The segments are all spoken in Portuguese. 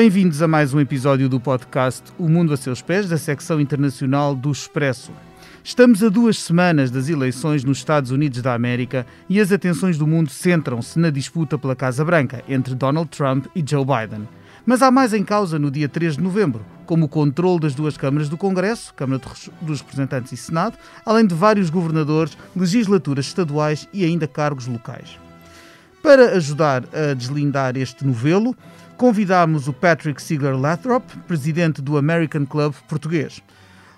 Bem-vindos a mais um episódio do podcast O Mundo a Seus Pés, da secção internacional do Expresso. Estamos a duas semanas das eleições nos Estados Unidos da América e as atenções do mundo centram-se na disputa pela Casa Branca entre Donald Trump e Joe Biden. Mas há mais em causa no dia 3 de novembro, como o controle das duas câmaras do Congresso, Câmara dos Representantes e Senado, além de vários governadores, legislaturas estaduais e ainda cargos locais. Para ajudar a deslindar este novelo, convidámos o Patrick Sigler Lathrop, presidente do American Club português.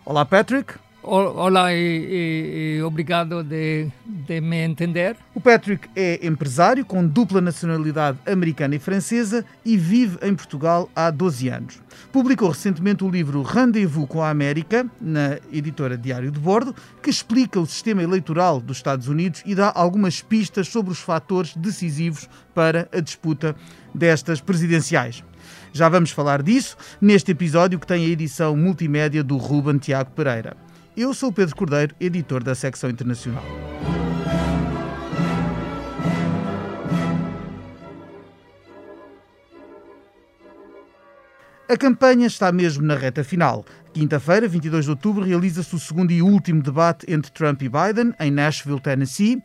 Olá, Patrick. Olá e, e, obrigado de, de, me entender. O Patrick é empresário com dupla nacionalidade americana e francesa e vive em Portugal há 12 anos. Publicou recentemente o livro Rendezvous com a América, na editora Diário de Bordo, que explica o sistema eleitoral dos Estados Unidos e dá algumas pistas sobre os fatores decisivos para a disputa destas presidenciais. Já vamos falar disso neste episódio que tem a edição multimédia do Ruben Tiago Pereira. Eu sou o Pedro Cordeiro, editor da secção internacional. A campanha está mesmo na reta final. Quinta-feira, 22 de outubro, realiza-se o segundo e último debate entre Trump e Biden em Nashville, Tennessee.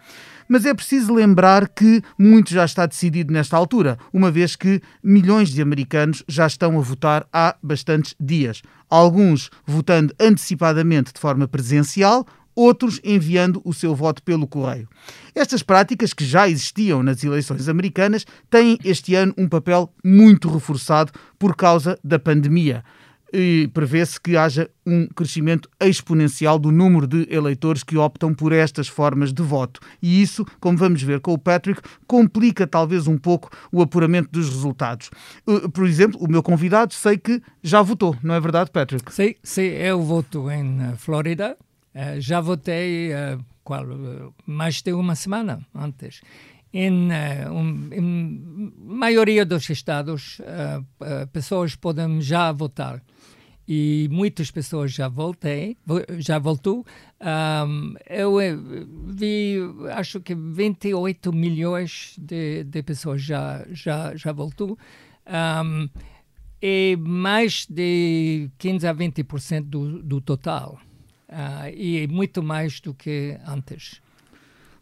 Mas é preciso lembrar que muito já está decidido nesta altura, uma vez que milhões de americanos já estão a votar há bastantes dias. Alguns votando antecipadamente de forma presencial, outros enviando o seu voto pelo correio. Estas práticas, que já existiam nas eleições americanas, têm este ano um papel muito reforçado por causa da pandemia prevê-se que haja um crescimento exponencial do número de eleitores que optam por estas formas de voto. E isso, como vamos ver com o Patrick, complica talvez um pouco o apuramento dos resultados. Uh, por exemplo, o meu convidado sei que já votou, não é verdade, Patrick? Sim, sim eu voto em uh, Flórida. Uh, já votei qual, mais de uma semana antes. Em, um, em maioria dos estados, pessoas podem já votar e muitas pessoas já voltei, já voltou. Um, eu eh, vi, acho que 28 milhões de, de pessoas já já já voltou. Um, e mais de 15 a 20% do, do total. Uh, e muito mais do que antes.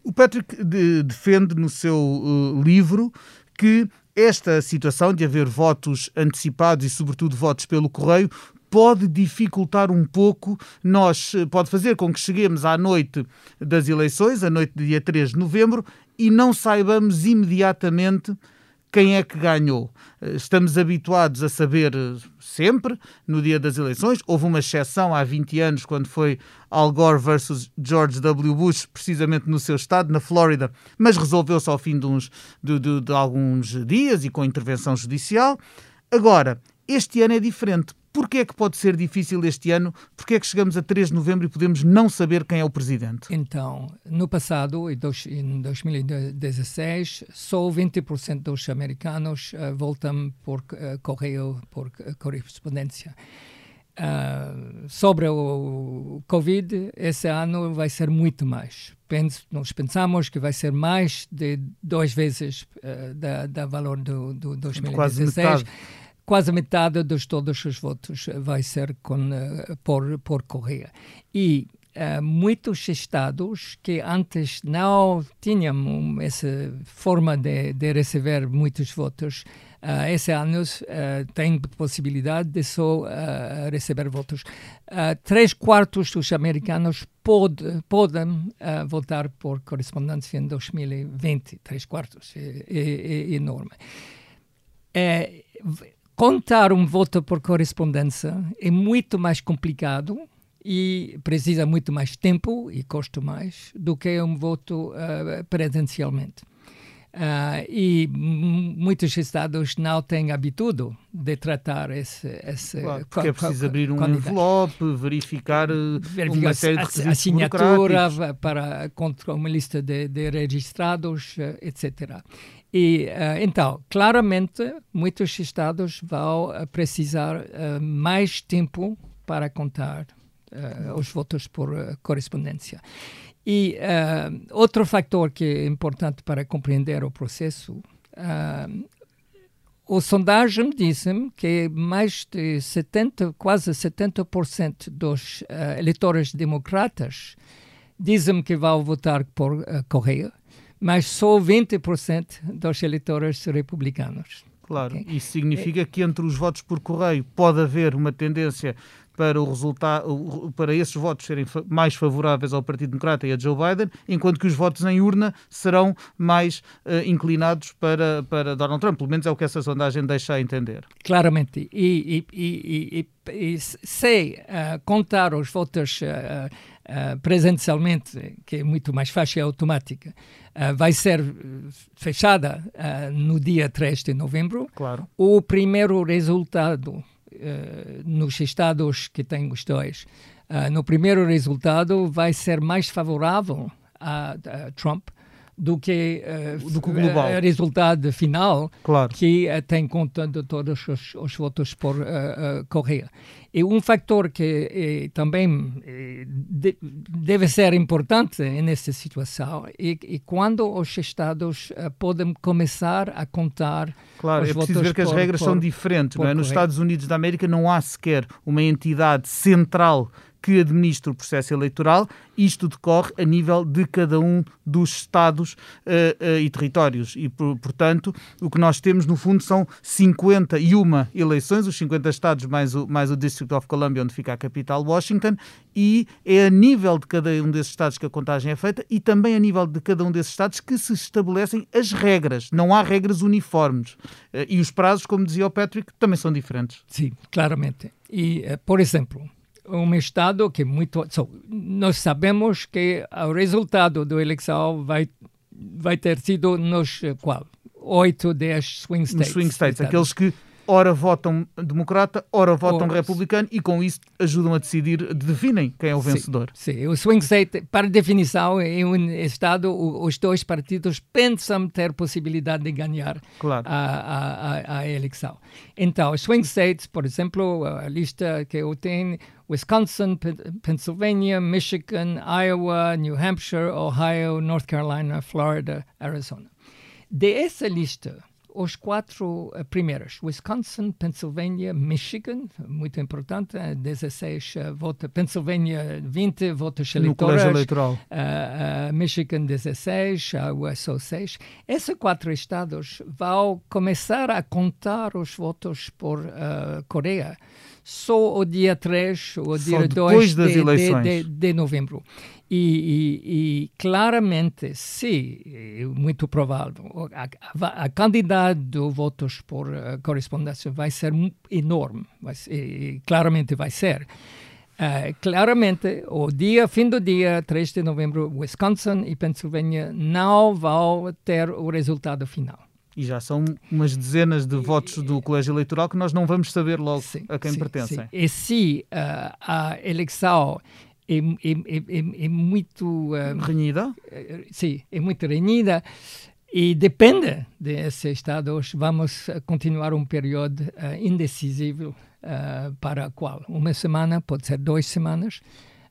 O Patrick de, defende no seu uh, livro que esta situação de haver votos antecipados e, sobretudo, votos pelo correio pode dificultar um pouco nós, eh, pode fazer com que cheguemos à noite das eleições, a noite de dia 3 de novembro, e não saibamos imediatamente quem é que ganhou. Eh, estamos habituados a saber eh, sempre, no dia das eleições. Houve uma exceção há 20 anos, quando foi Al Gore versus George W. Bush, precisamente no seu estado, na Flórida, mas resolveu-se ao fim de, uns, de, de, de alguns dias e com intervenção judicial. Agora, este ano é diferente Porquê é que pode ser difícil este ano? Porquê é que chegamos a 3 de novembro e podemos não saber quem é o presidente? Então, no passado, em 2016, só 20% dos americanos uh, voltam por uh, correio, por uh, correspondência. Uh, sobre o Covid, esse ano vai ser muito mais. Penso, nós pensamos que vai ser mais de duas vezes uh, da, da valor do, do 2016. Quase metade quase metade de todos os votos vai ser com, uh, por, por correio. E uh, muitos estados que antes não tinham essa forma de, de receber muitos votos, uh, esse ano uh, têm possibilidade de só uh, receber votos. três quartos dos americanos pod, podem votar por correspondência em 2020. Três quartos é, é, é enorme. É, contar um voto por correspondência é muito mais complicado e precisa muito mais tempo e custa mais do que um voto uh, presencialmente. Uh, e muitos estados não têm habitude de tratar esse. esse claro, porque é preciso abrir um envelope, verificar, verificar uma série de requisitos assinatura para contra uma lista de, de registrados, etc. E uh, então, claramente, muitos estados vão uh, precisar uh, mais tempo para contar os votos por correspondência. E outro fator que é importante para compreender o processo a sondagem disse-me que mais de 70, quase 70% dos eleitores democratas dizem que vão votar por uh, Correia, mas só 20% dos eleitores republicanos. Claro, okay? isso significa que entre os votos por correio pode haver uma tendência para o resultado, para esses votos serem mais favoráveis ao Partido Democrata e a Joe Biden, enquanto que os votos em urna serão mais uh, inclinados para, para Donald Trump. Pelo menos é o que essa sondagem deixa a entender. Claramente. E, e, e, e se uh, contar os votos uh, presencialmente, que é muito mais fácil e automática, vai ser fechada no dia 3 de novembro. Claro. O primeiro resultado uh, nos estados que têm os dois, uh, no primeiro resultado vai ser mais favorável a, a Trump do que, uh, do que o global. Uh, resultado final, claro. que uh, tem conta de todos os, os votos por uh, Correia. E um fator que também de, deve ser importante nessa situação é, é quando os Estados podem começar a contar Claro, os é preciso ver que por, as regras por, são diferentes. Não é? Nos Estados Unidos da América não há sequer uma entidade central que administra o processo eleitoral, isto decorre a nível de cada um dos Estados uh, uh, e territórios. E, por, portanto, o que nós temos, no fundo, são 51 eleições, os 50 Estados mais o, mais o District of Columbia, onde fica a capital, Washington, e é a nível de cada um desses Estados que a contagem é feita e também a nível de cada um desses Estados que se estabelecem as regras. Não há regras uniformes. Uh, e os prazos, como dizia o Patrick, também são diferentes. Sim, claramente. E, por exemplo, um estado que muito so, nós sabemos que o resultado da eleição vai vai ter sido nos qual oito dez swing states. Swing states, aqueles que ora votam democrata, ora votam republicano e com isso ajudam a decidir, definem quem é o vencedor. Sim, sim. o swing state, para definição, em um estado, os dois partidos pensam ter possibilidade de ganhar claro. a, a, a, eleição. Então, swing states, por exemplo, a lista que eu tenho, Wisconsin, Pennsylvania, Michigan, Iowa, New Hampshire, Ohio, North Carolina, Florida, Arizona. De essa lista, os quatro uh, primeiros, Wisconsin, Pennsylvania, Michigan, muito importante, 16 uh, votos, Pennsylvania 20 votos eleitorais, eleitoral. Uh, Michigan 16, Iowa só 6. Esses quatro estados vão começar a contar os votos por Coreia só o dia 3 ou dia 2 de, de, de, de novembro. E, e, e, claramente, se, é muito provável, a, a, a quantidade de votos por uh, correspondência vai ser enorme, vai ser, claramente vai ser. Uh, claramente, o dia, fim do dia 3 de novembro, Wisconsin e Pennsylvania não vão ter o resultado final. E já são umas dezenas de votos do colégio eleitoral que nós não vamos saber logo sim, a quem sim, pertencem. Sim. E se uh, a eleição é, é, é, é muito. Uh, renhida? Sim, é muito renhida. E depende desses estados, vamos continuar um período uh, indecisivo uh, para qual? Uma semana, pode ser duas semanas.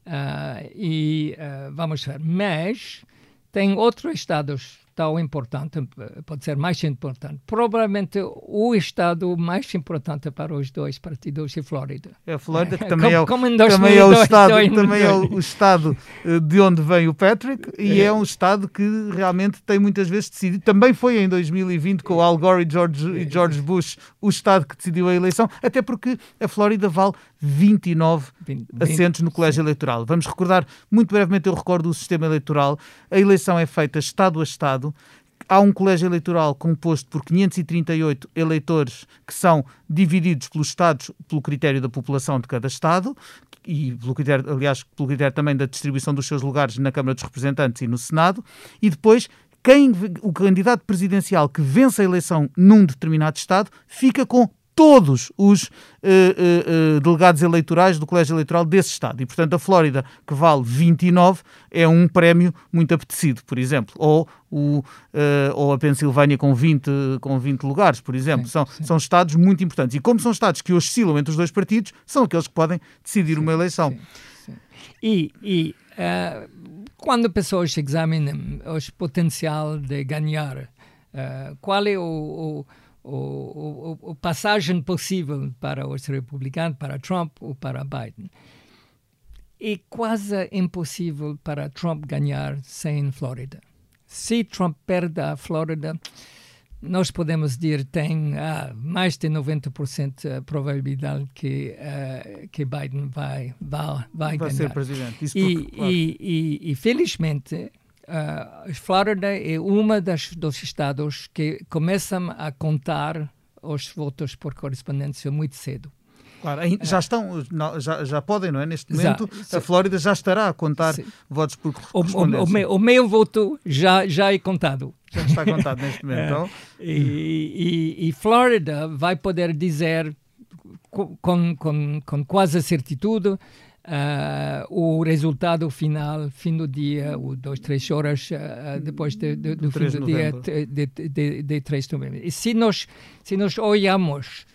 Uh, e vamos ver. Mas tem outros estados tão importante, pode ser mais importante. Provavelmente o estado mais importante para os dois partidos é Flórida. É a Flórida, que também, como, é, o, também é o estado, também é o, estado eh, de onde vem o Patrick e é. é um estado que realmente tem muitas vezes decidido. Também foi em 2020 com Al Gore e George, e George Bush o estado que decidiu a eleição, até porque a Flórida vale 29 20, assentos no colégio eleitoral. Vamos recordar, muito brevemente eu recordo o sistema eleitoral. A eleição é feita estado a estado. Há um colégio eleitoral composto por 538 eleitores que são divididos pelos estados pelo critério da população de cada estado e pelo critério, aliás, pelo critério também da distribuição dos seus lugares na Câmara dos Representantes e no Senado. E depois quem, o candidato presidencial que vence a eleição num determinado Estado fica com todos os uh, uh, uh, delegados eleitorais do colégio eleitoral desse Estado. E, portanto, a Flórida, que vale 29, é um prémio muito apetecido, por exemplo. Ou, o, ou a Pensilvânia com 20, com 20 lugares, por exemplo. Sim, são, sim. são Estados muito importantes. E como são Estados que oscilam entre os dois partidos, são aqueles que podem decidir sim, uma eleição. E, e quando pessoas examinam o potencial de ganhar, qual é o, o o, o, o passagem possível para os republicanos, para Trump ou para Biden. É quase impossível para Trump ganhar sem Flórida. Se Trump perde a Flórida, nós podemos dizer tem ah, mais de 90% a probabilidade que uh, que Biden vai vai vai, vai ganhar. ser presidente. Isso e, porque, claro. e, e, e, felizmente uh, Flórida é uma das dos estados que começam a contar os votos por correspondência muito cedo. Claro, já estão, já, já podem, não é? Neste momento, já, a Flórida já estará a contar sim. votos por correspondência. O, o, o, meu, o, meu, voto já, já é contado. Já está contado neste momento. Então. e, e, e Flórida vai poder dizer com, com, com quase certitude Uh, o resultado final, fim do dia, ou duas, três horas uh, depois de, de, do, fim do dia de, de, de, 3 de novembro. E se nós, se nós olhamos,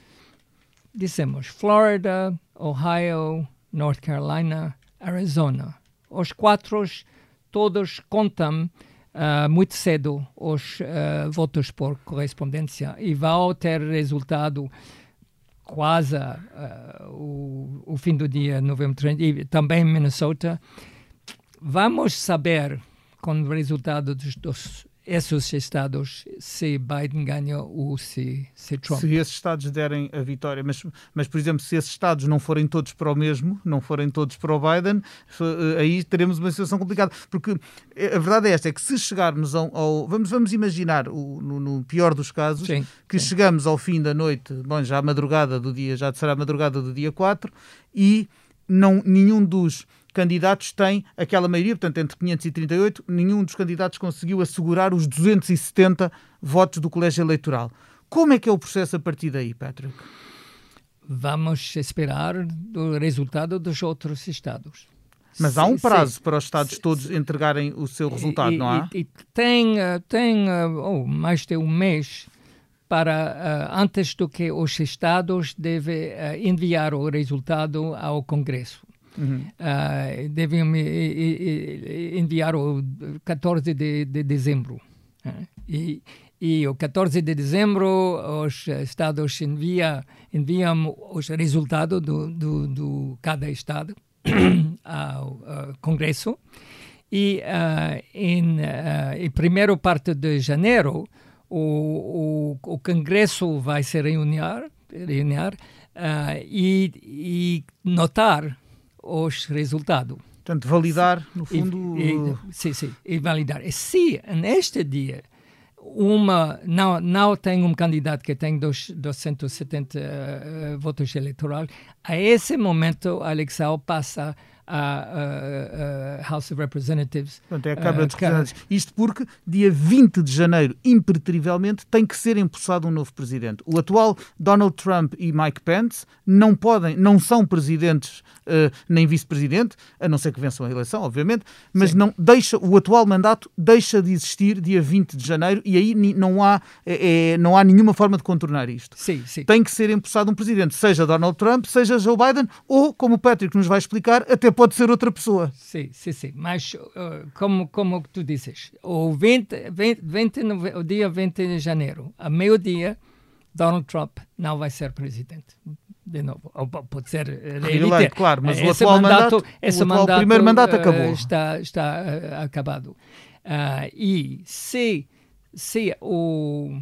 dissemos Florida, Ohio, North Carolina, Arizona, os quatro todos contam uh, muito cedo os votos por correspondência. E vão ter resultado quase uh, o, o, fim do dia, novembro 30, e também em Minnesota, vamos saber com o resultado dos, dos esses estados se Biden ganha ou se, se Trump. Se esses estados derem a vitória, mas, mas por exemplo, se esses estados não forem todos para o mesmo, não forem todos para o Biden, eh, aí teremos uma situação complicada. Porque eh, a verdade é esta, é que se chegarmos ao... ao vamos, vamos imaginar, o, no, no, pior dos casos, sim, que sim. chegamos ao fim da noite, bom, já a madrugada do dia, já será a madrugada do dia 4, e não, nenhum dos candidatos tem aquela maioria, portanto, entre 538, nenhum dos candidatos conseguiu assegurar os 270 votos do colégio eleitoral. Como é que é o processo a partir daí, Patrick? Vamos esperar o resultado dos outros estados. Mas há um prazo sim, para os estados sim, todos entregarem o seu resultado, e, não há? E, e tem, tem oh, mais de um mês para uh, antes do que os estados devem uh, enviar o resultado ao Congresso. Uhum. Uh, devem enviar o 14 de, de dezembro. Uh, e, e o 14 de dezembro os estados envia, enviam os resultados do, do, do cada estado ao uh, Congresso. E uh, em, uh, em primeira parte de janeiro, o, o, o Congresso vai se reunir, reunir e, e notar os resultados. Portanto, validar, no fundo... E, e, sim, sim, e validar. E se neste dia uma não não tem um candidato que tem dos, 270 uh, votos eleitorais, a esse momento a eleição passa à House of Representatives. Portanto, é a Câmara dos Representantes. Isto porque, dia 20 de janeiro, impreterivelmente, tem que ser empossado um novo presidente. O atual Donald Trump e Mike Pence não podem, não são presidentes uh, nem vice-presidente, a não ser que vençam a eleição, obviamente, mas não deixa, o atual mandato deixa de existir dia 20 de janeiro e aí não há, é, é, não há nenhuma forma de contornar isto. Sim, sim. Tem que ser empossado um presidente, seja Donald Trump, seja Joe Biden, ou, como o Patrick nos vai explicar, até pode ser outra pessoa. Sim, sim, sim. Mas, uh, como, como tu dizes, o, 20, 20, 20, o dia 20 de janeiro, a meio-dia, Donald Trump não vai ser presidente. De novo, ou pode ser reeleito, claro, mas esse o atual mandato, mandato esse o mandato, primeiro mandato acabou. Uh, está está uh, acabado. Uh, e se, se o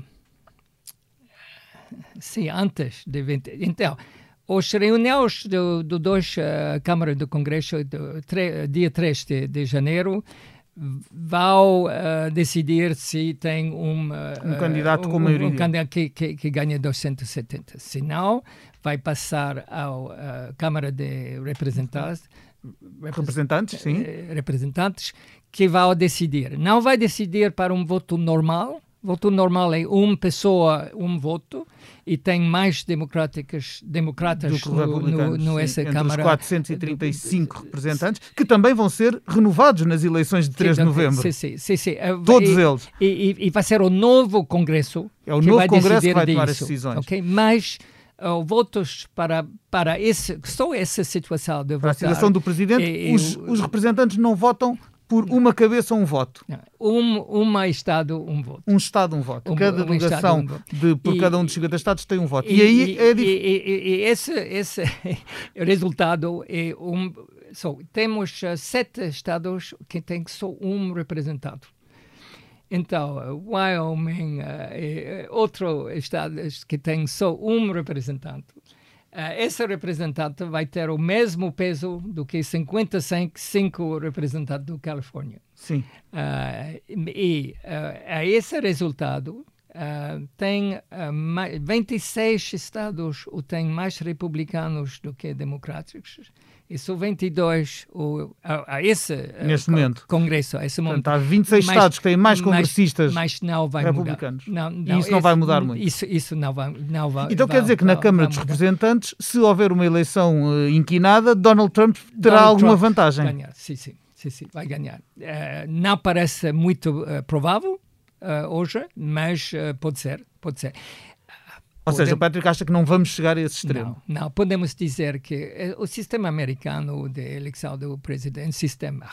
se antes de 20, então os reuniões do, do dois uh, câmaras do Congresso do tre, dia 3 de, de janeiro vão uh, decidir se tem um, uh, um candidato com um, maioria. Um candidato que, que, que ganha 270. Se não, vai passar à Câmara de Representantes. Representantes, sim. Representantes, que vão decidir. Não vai decidir para um voto normal. Voto normal é uma pessoa, um voto e tem mais democráticas, democratas do no, no, no essa Entre Câmara. Os 435 representantes, que também vão ser renovados nas eleições de 3 de novembro. Sim, sim, sim, sim. Todos e, eles. E, e, vai ser o novo Congresso. É o que novo vai Congresso que vai disso, tomar as decisões. Okay? Mas uh, votos para, para esse, só essa situação de para votar. a situação do Presidente, os, os representantes não votam por uma cabeça, um voto. Um, uma Estado, um voto. Um Estado, um voto. Um- cada um delegação Estado, um de, por E- cada um dos 50 Estados tem um voto. E, aí é e, difícil. e- e- e esse, esse resultado é um. So, temos eh, sete estados que têm só um representado. Então, eh, Wyoming é outro estado que tem só um representante. Eh, esse representante vai ter o mesmo peso do que 55 representantes do Califórnia. Sim. Ah, e a esse resultado ah, tem ma- 26 estados o têm mais republicanos do que democráticos e só 22 o, a, a esse Neste co- momento. congresso a esse momento Portanto, há 26 Mas- Estados que têm mais mas- congressistas. mas não vai republicanos. mudar. E isso não vai mudar muito. Isso, isso não vai, não vai. Então vai- quer dizer que na vai- Câmara vai dos. Representantes, se houver uma eleição eh, inquinada, Donald Trump terá Donald alguma Trump vantagem. Ganhar, sim, sim, sim, sim, vai ganhar. Eh, não parece muito eh, provável hoje, mas pode ser, pode ser. Ou seja, o Patrick acha que não vamos chegar a esse extremo. Não, não, podemos dizer que eh, o sistema americano de eleição do presidente é um sistema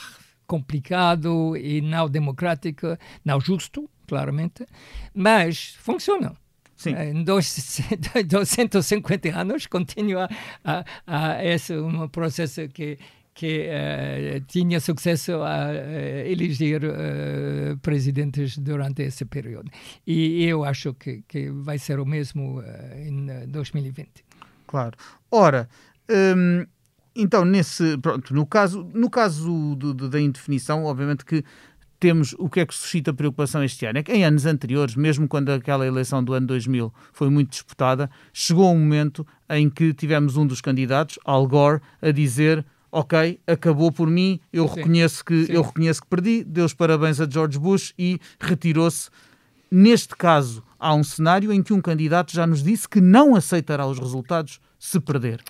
complicado e não democrático, não justo, claramente, mas funciona. Sim. Em dois- 250 anos continua a, a esse um processo que que eh, tinha sucesso a eh, eleger eh, presidentes durante esse período. E eu acho que, que vai ser o mesmo em eh, 2020. Claro. Ora, hum, então nesse, pronto, no caso, no caso do- do- da indefinição, obviamente que temos o que é que suscita preocupação este ano. É que em anos anteriores, mesmo quando aquela eleição do ano 2000 foi muito disputada, chegou um momento em que tivemos um dos candidatos, Al Gore, a dizer ok, acabou por mim, eu Sim. reconheço que Sim. eu reconheço que perdi, deu os parabéns a George Bush e retirou-se. Neste caso, há um cenário em que um candidato já nos disse que não aceitará os resultados se perder.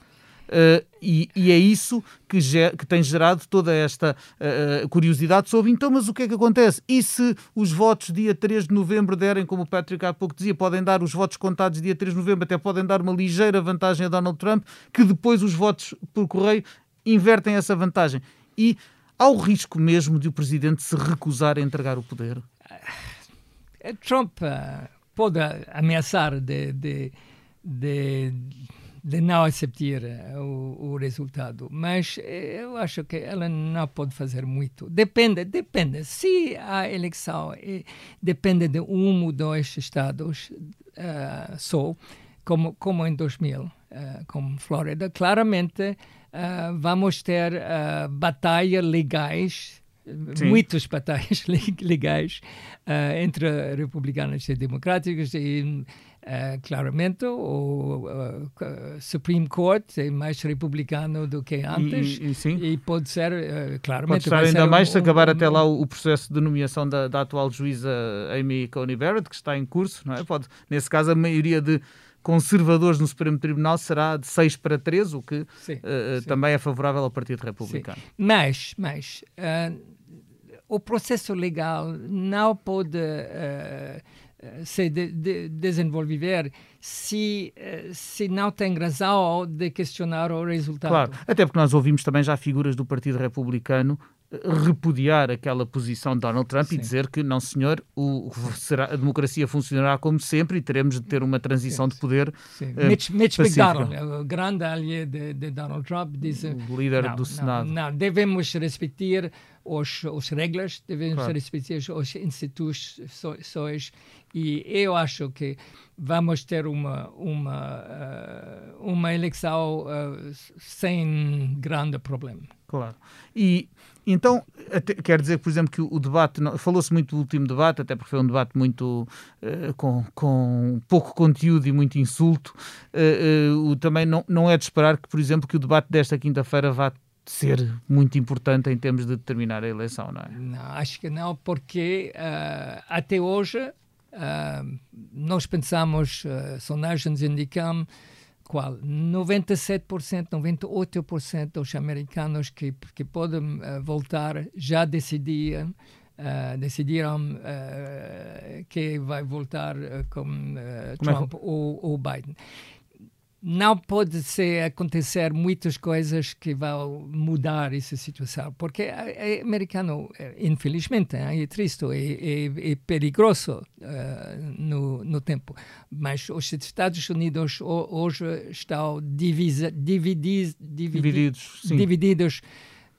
Uh, e, e é isso que, que tem gerado toda esta uh, curiosidade sobre então, mas o que é que acontece? E se os votos dia 3 de novembro derem, como o Patrick há pouco dizia, podem dar os votos contados dia 3 de novembro, até podem dar uma ligeira vantagem a Donald Trump, que depois os votos por correio invertem essa vantagem. E há o risco mesmo de o presidente se recusar a entregar o poder. Eh, Trump eh, pode ameaçar de, de, de, de não aceitar eh, o, o resultado, mas eu acho que ela não pode fazer muito. Depende, depende. Se a eleição depende de um ou dois estados eh, só, como, como em 2000, eh, como Flórida, claramente eh, vamos ter eh, batalhas legais Sim. muitas batalhas le- legais eh, entre republicanos e democráticos e eh, claramente o eh, Supreme Court é mais republicano do que antes E- e- e pode ser Pode claramente estar vai ainda ser mais um- se acabar um- até lá o, o processo de nomeação da, da atual juíza Amy Coney Barrett, que está em curso, não é? Pode, nesse caso, a maioria de conservadores no Supremo Tribunal será de 6 para 3, o que Sim, eh, sim. também é favorável ao Partido Republicano. Mas, mas eh, o processo legal não pode eh, eh, se de, de, desenvolver se, eh, se não tem razão de questionar o resultado. Claro, até porque nós ouvimos também já figuras do Partido Republicano eh, repudiar aquela posição de Donald Trump e Sim. dizer que, não senhor, o, será, a democracia funcionará como sempre e teremos de ter uma transição de poder. Sim. eh, Mitch, Mitch. McDonald, o grande aliado de, de Donald Trump, diz O líder não, do não, Senado. Não, devemos respeitar os, os regras, devemos Claro. respeitar as instituições e eu acho que vamos ter uma uma eh, uma eleição eh, sem grande problema. Claro. E então, até- quer dizer, por exemplo, que o debate, falou-se muito do último debate, até porque foi um debate muito eh, com, com pouco conteúdo e muito insulto. Eh, o- também não, não é de esperar que, por exemplo, que o debate desta quinta-feira vá ser muito importante em termos de determinar a eleição, não é? Não, acho que não, porque até hoje nós pensamos, sondagens indicam qual 97%, 98% dos americanos que, que podem eh, voltar já decidiram eh, decidiram eh, que vai voltar eh, com eh, é Trump ou, ou Biden. Não pode ser acontecer muitas coisas que vão mudar essa situação, porque é americano, infelizmente, é triste e é, é, perigoso uh, no, no tempo. Mas os Estados Unidos hoje estão divisa, dividi, dividi, divididos, divididos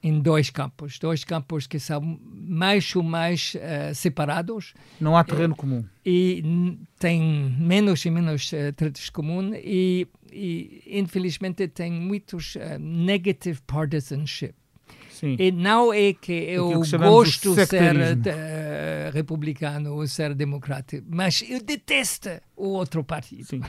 em dois campos, dois campos que são mais ou mais uh, separados. Não há terreno comum. E tem menos e menos uh, tratos comuns e, e, infelizmente, tem muitos uh, negative partisanship. Sim. E não é que eu que gosto de ser uh, republicano ou ser democrata, mas eu detesto o outro partido.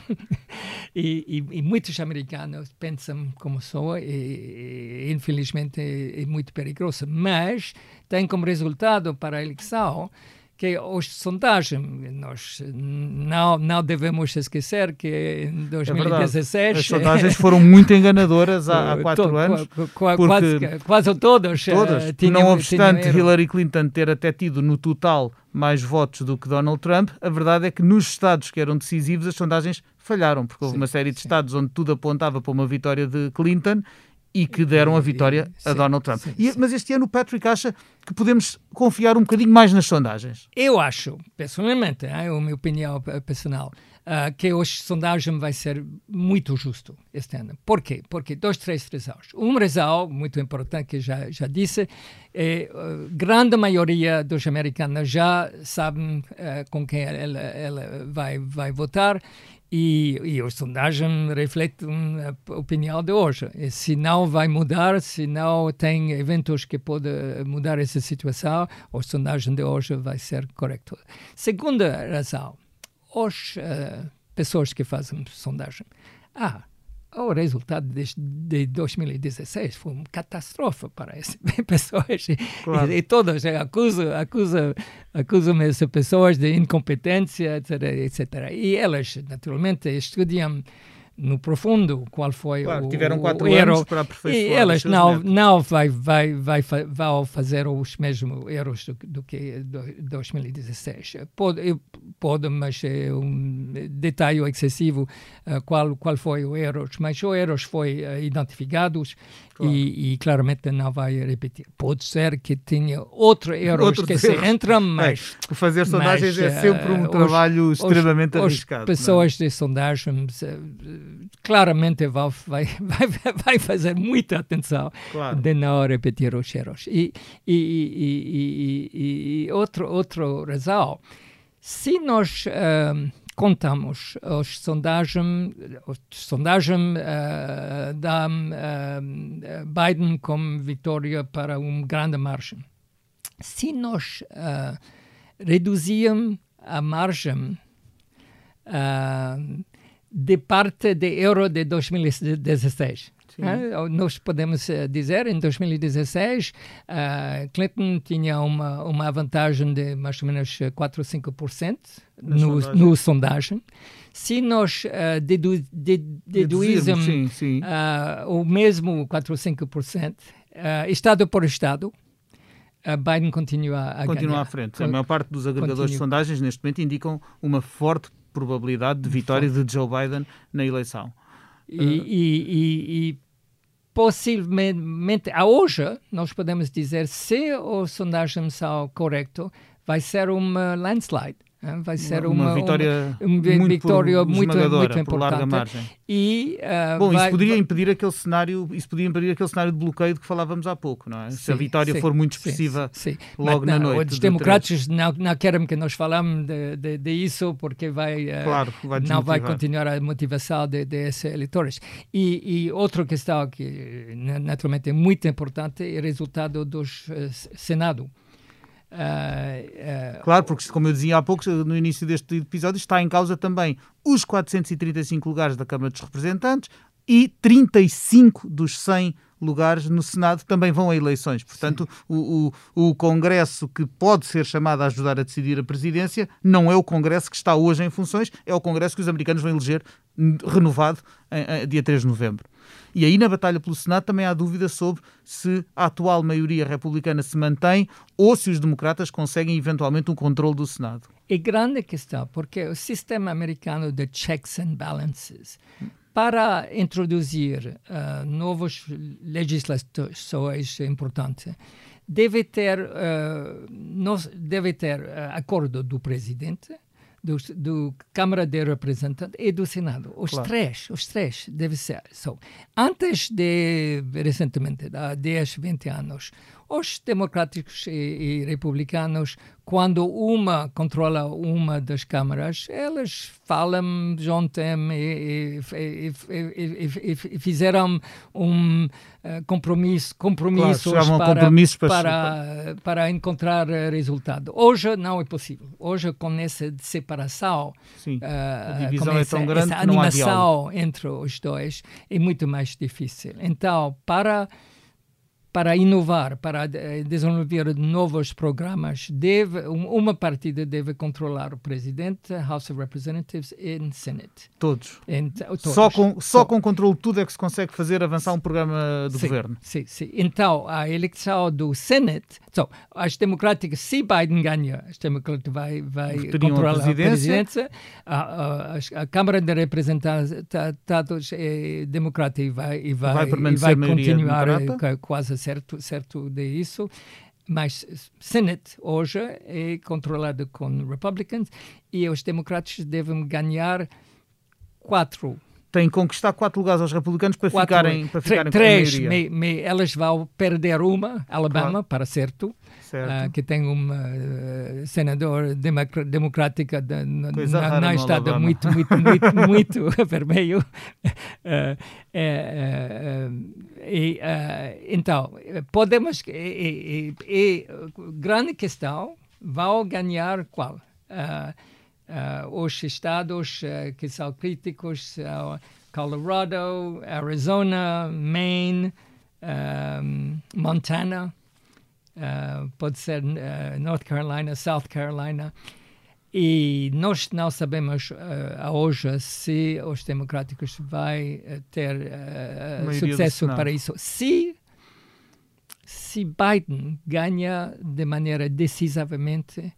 e, e, e, muitos americanos pensam como sou, e, e infelizmente é, é muito perigoso. Mas tem como resultado para a eleição que as sondagens, nós não, não devemos esquecer que em 2016... É As sondagens foram muito enganadoras há, há quatro anos. Quase, quase todos. Eh, todas. Tinham, não obstante tinham Hillary Clinton ter até tido no total mais votos do que Donald Trump, a verdade é que nos estados que eram decisivos as sondagens falharam, porque houve sim, uma série de sim. estados onde tudo apontava para uma vitória de Clinton e que deram a vitória a Donald Trump. Sim, e, mas este ano o Patrick acha que podemos confiar um bocadinho mais nas sondagens. Eu acho, pessoalmente, é a minha opinião pessoal, uh, que hoje a sondagem vai ser muito justo este ano. Por quê? Porque dois, três razões. Uma razão muito importante que já já disse é a uh, grande maioria dos americanos já sabem uh, com quem ela, ela vai vai votar e, e a sondagem reflete a opinião de hoje. E se não vai mudar, se não tem eventos que podem mudar essa situação, a sondagem de hoje vai ser correta. Segunda razão, as uh, pessoas que fazem sondagem. Ah, o resultado de, de 2016 foi uma catástrofe para essas pessoas. Claro. E, e todos acusam, acusam, acusam essas pessoas de incompetência, etc, etc. E elas, naturalmente, estudam no profundo qual foi claro, o, tiveram quatro o erro. para aperfeiçoar e elas não não vai vai vai vão fazer os mesmos erros do, do que 2016 pode pode mas é um detalhe excessivo uh, qual qual foi o erro. Mas os erros foi uh, identificados claro. e, e, claramente não vai repetir pode ser que tenha outro Outros que se entram mas é, fazer sondagens mas, é sempre um uh, trabalho os, extremamente os, arriscado pessoas de sondagens claramente vai, vai, vai, vai fazer muita atenção claro. de não repetir os erros. E, e, e, e, e outro, outro razão, se nós uh, contamos as sondagens, as sondagens uh, da uh, Biden como vitória para uma grande margem. Se nós uh, reduzíamos a margem uh, de parte de euro de 2016. Uh, nós podemos uh, dizer, em 2016, uh, Clinton tinha uma, uma vantagem de mais ou menos 4 ou 5% no, sondagem. no sondagem. Se nós uh, dedu, de, deduzirmos o mesmo 4 ou 5%, estado por estado, Biden continua a continua ganhar. à frente. A maior parte dos agregadores continua. de sondagens neste momento indicam uma forte probabilidade de vitória de Joe Biden na eleição. E, uh, e, e, e possivelmente, a hoje, nós podemos dizer, se as sondagens são corretas, vai ser uma landslide. Vai ser uma, uma vitória, uma, muito, vitória muito, muito importante. larga margem. E, uh, Bom, vai, isso poderia impedir aquele cenário, isso podia impedir aquele cenário de bloqueio de que falávamos há pouco, não é? Sim, Se a vitória sim, for muito expressiva sim, logo Mas, na não, noite. Os democratas não, não querem que nós falamos de, de, de isso porque vai, uh, claro, vai não vai continuar a motivação de, desses eleitores. E, e outra questão que naturalmente é muito importante é o resultado do uh, Senado. Claro, porque, como eu dizia há pouco, no início deste episódio, está em causa também os 435 lugares da Câmara dos Representantes e 35 dos 100 lugares no Senado também vão a eleições. Portanto, o, o, o, Congresso que pode ser chamado a ajudar a decidir a presidência não é o Congresso que está hoje em funções, é o Congresso que os americanos vão eleger renovado em, em, dia 3 de novembro. E aí, na batalha pelo Senado, também há dúvida sobre se a atual maioria republicana se mantém ou se os democratas conseguem eventualmente um controle do Senado. É grande questão, porque o sistema americano de checks and balances para introduzir uh, novas legislações importantes, deve ter, uh, nós, deve ter uh, acordo do presidente, do, do, Câmara de Representantes e do Senado. Os claro. três, os três deve ser. So, antes de, recentemente, há 10, 20 anos, os democráticos e, e, republicanos, quando uma controla uma das câmaras, eles falam junto e, e, e fizeram um uh, compromisso, compromissos, claro, para, compromissos para, para, para, encontrar resultado. Hoje não é possível. Hoje, com essa separação, Sim, uh, com essa, é tão grande essa animação entre os dois, é muito mais difícil. Então, para para inovar, para eh, desenvolver novos programas, deve, uma partida deve controlar o presidente, House of Representatives e Senate. Todos. todos. Só, com, só com controle tudo é que se consegue fazer avançar um programa de sim, governo. Sim, sim. Então, a eleição do Senate, so, as democráticas, se Biden ganha, as democráticas vai, vai controlar a presidência, a, presidência a, a, a, Câmara de Representantes é democrata e vai, e vai, vai, e vai continuar democrata. quase certo, certo de isso. Mas Senate hoje é controlado com Republicans e os democratas devem ganhar quatro têm que conquistar quatro lugares aos republicanos para quatro, ficarem, para ficarem três, me, me, elas vão perder uma, Alabama, claro. para certo, uh, que tem uma uh, senador democrática de, na, na estado muito, muito, muito, muito vermelho. Uh, e, então, podemos... E, e, e, grande questão, vão ganhar qual? Uh, os estados uh, que são críticos são Colorado, Arizona, Maine, um, Montana, uh, pode ser North Carolina, South Carolina. E nós não sabemos uh, hoje se os democráticos vai ter uh, sucesso para isso. Se, se Biden ganha de maneira decisivamente,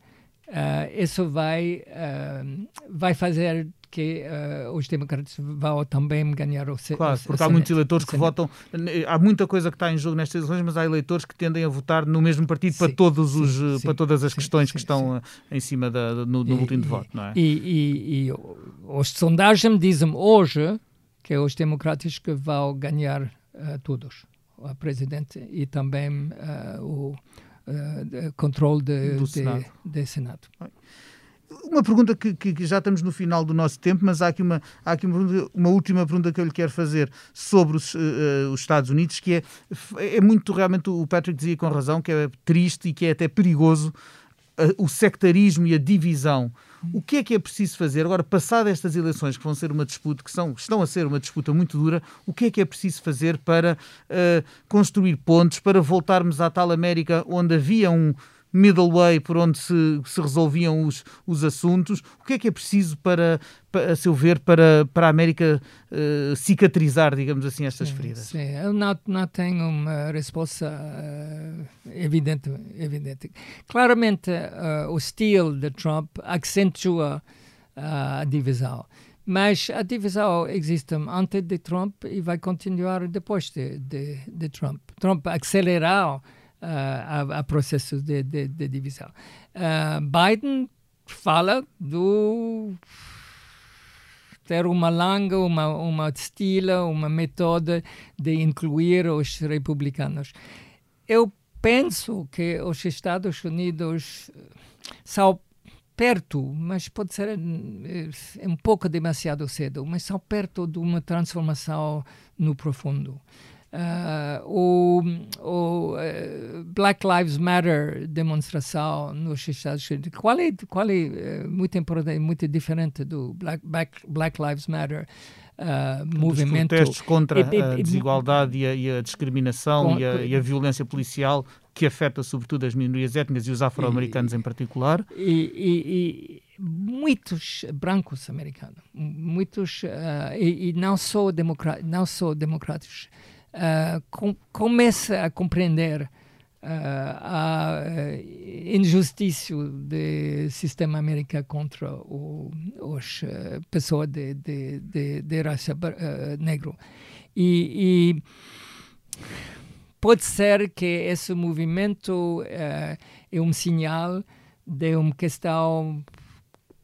Uh, isso vai, uh, vai fazer que uh, os democratas vão também ganhar o Claro, o, porque o há muitos eleitores que votam. Há muita coisa que está em jogo nestas eleições, mas há eleitores que tendem a votar no mesmo partido sim, para, todos os, sim, para todas as sim, questões que estão em cima da, no, no último de voto, não é? E, e, e os sondagens dizem hoje que os democratas que vão ganhar todos, o presidente e também o uh, controle de, do Senado. De, de Senado. Uma pergunta que, que, já estamos no final do nosso tempo, mas há aqui uma, há aqui uma, uma última pergunta que eu lhe quero fazer sobre os, uh, os, Estados Unidos, que é, é muito, realmente, o Patrick dizia com razão, que é triste e que é até perigoso uh, o sectarismo e a divisão o que é que é preciso fazer? Agora, passadas estas eleições que vão ser uma disputa, que são, estão a ser uma disputa muito dura, o que é que é preciso fazer para uh, construir pontos, para voltarmos à tal América onde havia um middle way por onde se, se resolviam os, os assuntos. O que é que é preciso para, para a seu ver, para, para a América uh, cicatrizar, digamos assim, estas sim, feridas? Sim, eu não, não tenho uma resposta uh, evidente, evidente. Claramente, uh, o estilo de Trump acentua a divisão. Mas a divisão existe antes de Trump e vai continuar depois de, de, de Trump. Trump acelerou a, a processos de, de, de divisão. Uh, Biden fala do ter uma longa, uma, uma estilo, uma metode de incluir os republicanos. Eu penso que os Estados Unidos são perto, mas pode ser é um pouco demasiado cedo, mas são perto de uma transformação no profundo. Uh, o, o uh, Black Lives Matter demonstração nos Estados Unidos, qual é, qual é uh, muito importante, muito diferente do Black, Black, Black Lives Matter uh, movimento. protestos contra e, a desigualdade e a, e a discriminação com, e, a, e, a, violência policial que afeta sobretudo as minorias étnicas e os afro-americanos em particular. E, muitos brancos americanos, muitos e, não só democráticos, não só democráticos uh, com, começa a compreender a injustiça do sistema americano contra o, os pessoas de, de, de, de raça negro. E, e, pode ser que esse movimento é um sinal de uma questão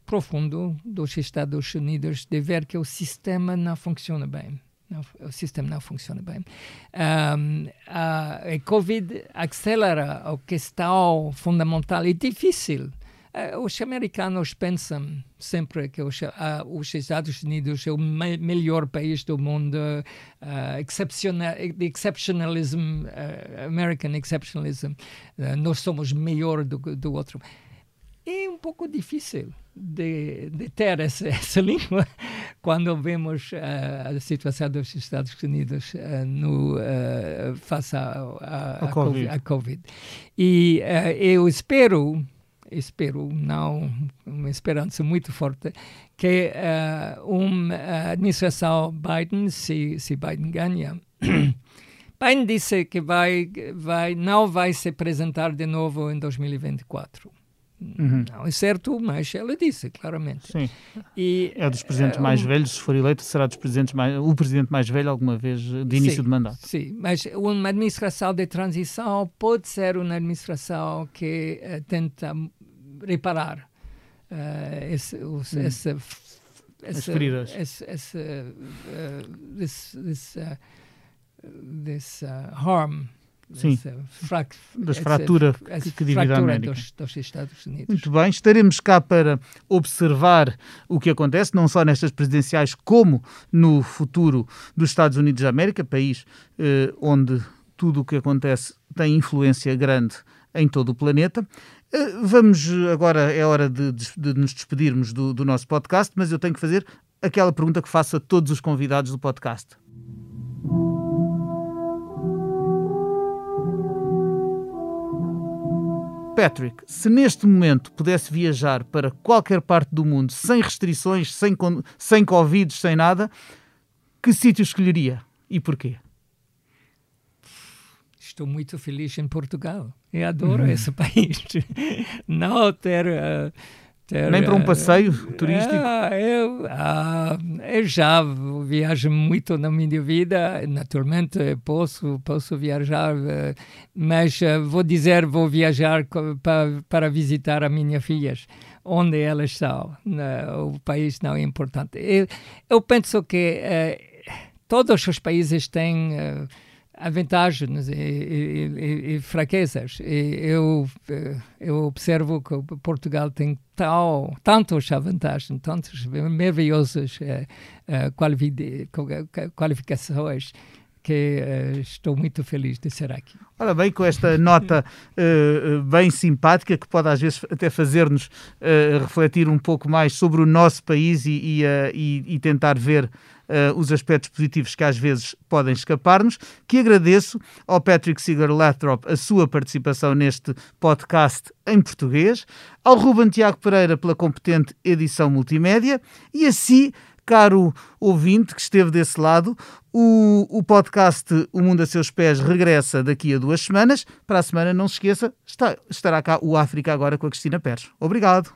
profundo dos Estados Unidos de ver que o sistema não funciona bem. Não, o sistema não funciona bem. Um, a, a Covid acelera a questão fundamental e difícil. Uh, os americanos pensam sempre que os, uh, os, Estados Unidos é o me melhor país do mundo, uh, exceptional, exceptionalism, American exceptionalism, nós somos melhor do, do outro é um pouco difícil de, de ter essa, essa, língua quando vemos uh, a situação dos Estados Unidos uh, no, uh, face à COVID. A COVID. E eu espero, espero, não uma esperança muito forte, que uma administração Biden, se, se Biden ganha, Biden disse que vai, vai, não vai se apresentar de novo em 2024. Uhum. Não é certo, mas ela disse claramente. Sim. E, é dos presidentes mais um, velhos, se for eleito, será dos presidentes mais, o presidente mais velho alguma vez de início sim, de mandato. Sim, mas uma administração de transição pode ser uma administração que uh, tenta reparar uh, esse, os, hum. esse, esse, As feridas. Esse, esse, uh, this, this, this harm Sim, frac das fraturas que, que divide a América. Dos, dos, Estados Unidos. Muito bem, estaremos cá para observar o que acontece, não só nestas presidenciais, como no futuro dos Estados Unidos da América, país eh, onde tudo o que acontece tem influência grande em todo o planeta. Eh, vamos agora, é hora de, de, de nos despedirmos do, do nosso podcast, mas eu tenho que fazer aquela pergunta que faço a todos os convidados do podcast. Patrick, se neste momento pudesse viajar para qualquer parte do mundo sem restrições, sem, sem Covid, sem nada, que sítio escolheria e porquê? Estou muito feliz em Portugal. Eu adoro uhum. esse país. Não ter. Uh, ter, Nem para um passeio uh, turístico? Uh, eu, eu, já viajo muito na minha vida, naturalmente posso, posso viajar, eh, mas eh, vou dizer, vou viajar para, para visitar as minhas filhas, onde elas estão. O país não é importante. Eu, eu penso que todos os países têm vantagens e, e, e, fraquezas. E eu, eu observo que Portugal tem tal, tantas vantagens, tantas maravilhosas uh, uh, qualificações que estou muito feliz de ser aqui. Ora bem, com esta nota bem simpática, que pode às vezes até fazer-nos refletir um pouco mais sobre o nosso país e, e, e tentar ver os aspectos positivos que às vezes podem escapar-nos, que agradeço ao Patrick Seeger Lathrop a sua participação neste podcast em português, ao Ruben Tiago Pereira pela competente edição multimédia e a si caro ouvinte que esteve desse lado, o, o podcast O Mundo a Seus Pés regressa daqui a duas semanas. Para a semana, não se esqueça, está, estará cá o África agora com a Cristina Pérez. Obrigado.